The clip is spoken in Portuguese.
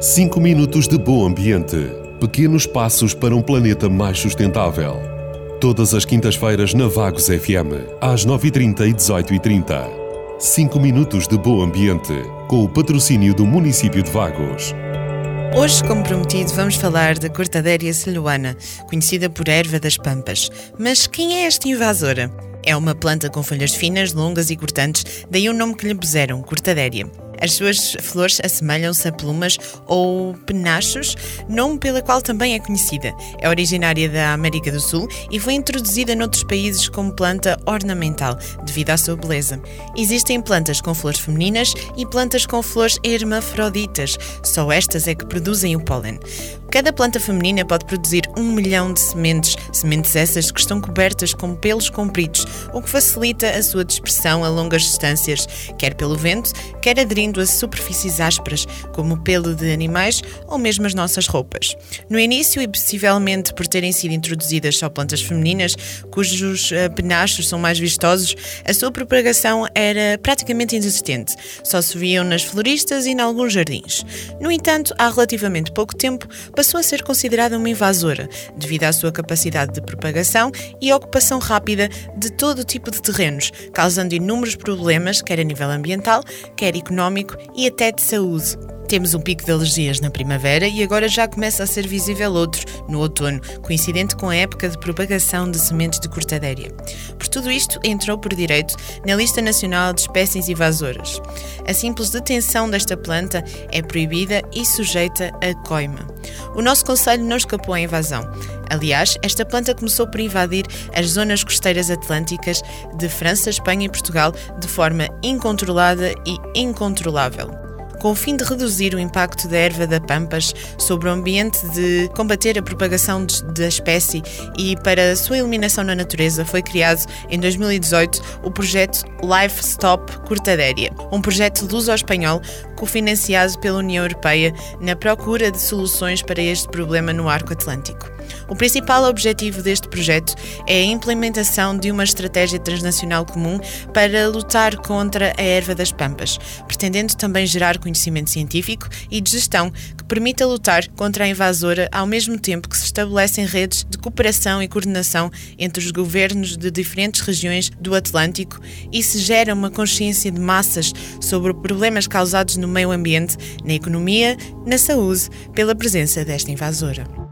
5 minutos de bom ambiente. Pequenos passos para um planeta mais sustentável. Todas as quintas-feiras na Vagos FM, às 9h30 e 18h30. 5 minutos de bom ambiente, com o patrocínio do município de Vagos. Hoje, como prometido, vamos falar da Cortadéria celuana, conhecida por erva das pampas. Mas quem é esta invasora? É uma planta com folhas finas, longas e cortantes, daí o nome que lhe puseram, Cortadéria. As suas flores assemelham-se a plumas ou penachos, nome pela qual também é conhecida. É originária da América do Sul e foi introduzida noutros países como planta ornamental, devido à sua beleza. Existem plantas com flores femininas e plantas com flores hermafroditas, só estas é que produzem o pólen. Cada planta feminina pode produzir um milhão de sementes, sementes essas que estão cobertas com pelos compridos, o que facilita a sua dispersão a longas distâncias, quer pelo vento, quer aderindo a superfícies ásperas, como o pelo de animais ou mesmo as nossas roupas. No início, e possivelmente por terem sido introduzidas só plantas femininas, cujos uh, penachos são mais vistosos, a sua propagação era praticamente inexistente, só se viam nas floristas e em alguns jardins. No entanto, há relativamente pouco tempo, passou a ser considerada uma invasora, devido à sua capacidade de propagação e ocupação rápida de todo tipo de terrenos, causando inúmeros problemas, quer a nível ambiental, quer económico e até de saúde. Temos um pico de alergias na primavera e agora já começa a ser visível outro no outono, coincidente com a época de propagação de sementes de cortadéria. Por tudo isto, entrou por direito na Lista Nacional de Espécies Invasoras. A simples detenção desta planta é proibida e sujeita a coima. O nosso conselho não escapou à invasão. Aliás, esta planta começou por invadir as zonas costeiras atlânticas de França, Espanha e Portugal de forma incontrolada e incontrolável com o fim de reduzir o impacto da erva da Pampas sobre o ambiente, de combater a propagação da espécie e para sua eliminação na natureza, foi criado em 2018 o projeto Life Stop Cortadéria, um projeto luso-espanhol cofinanciado pela União Europeia na procura de soluções para este problema no arco atlântico. O principal objetivo deste projeto é a implementação de uma estratégia transnacional comum para lutar contra a erva das pampas, pretendendo também gerar conhecimento científico e de gestão que permita lutar contra a invasora ao mesmo tempo que se estabelecem redes de cooperação e coordenação entre os governos de diferentes regiões do Atlântico e se gera uma consciência de massas sobre problemas causados no meio ambiente, na economia, na saúde, pela presença desta invasora.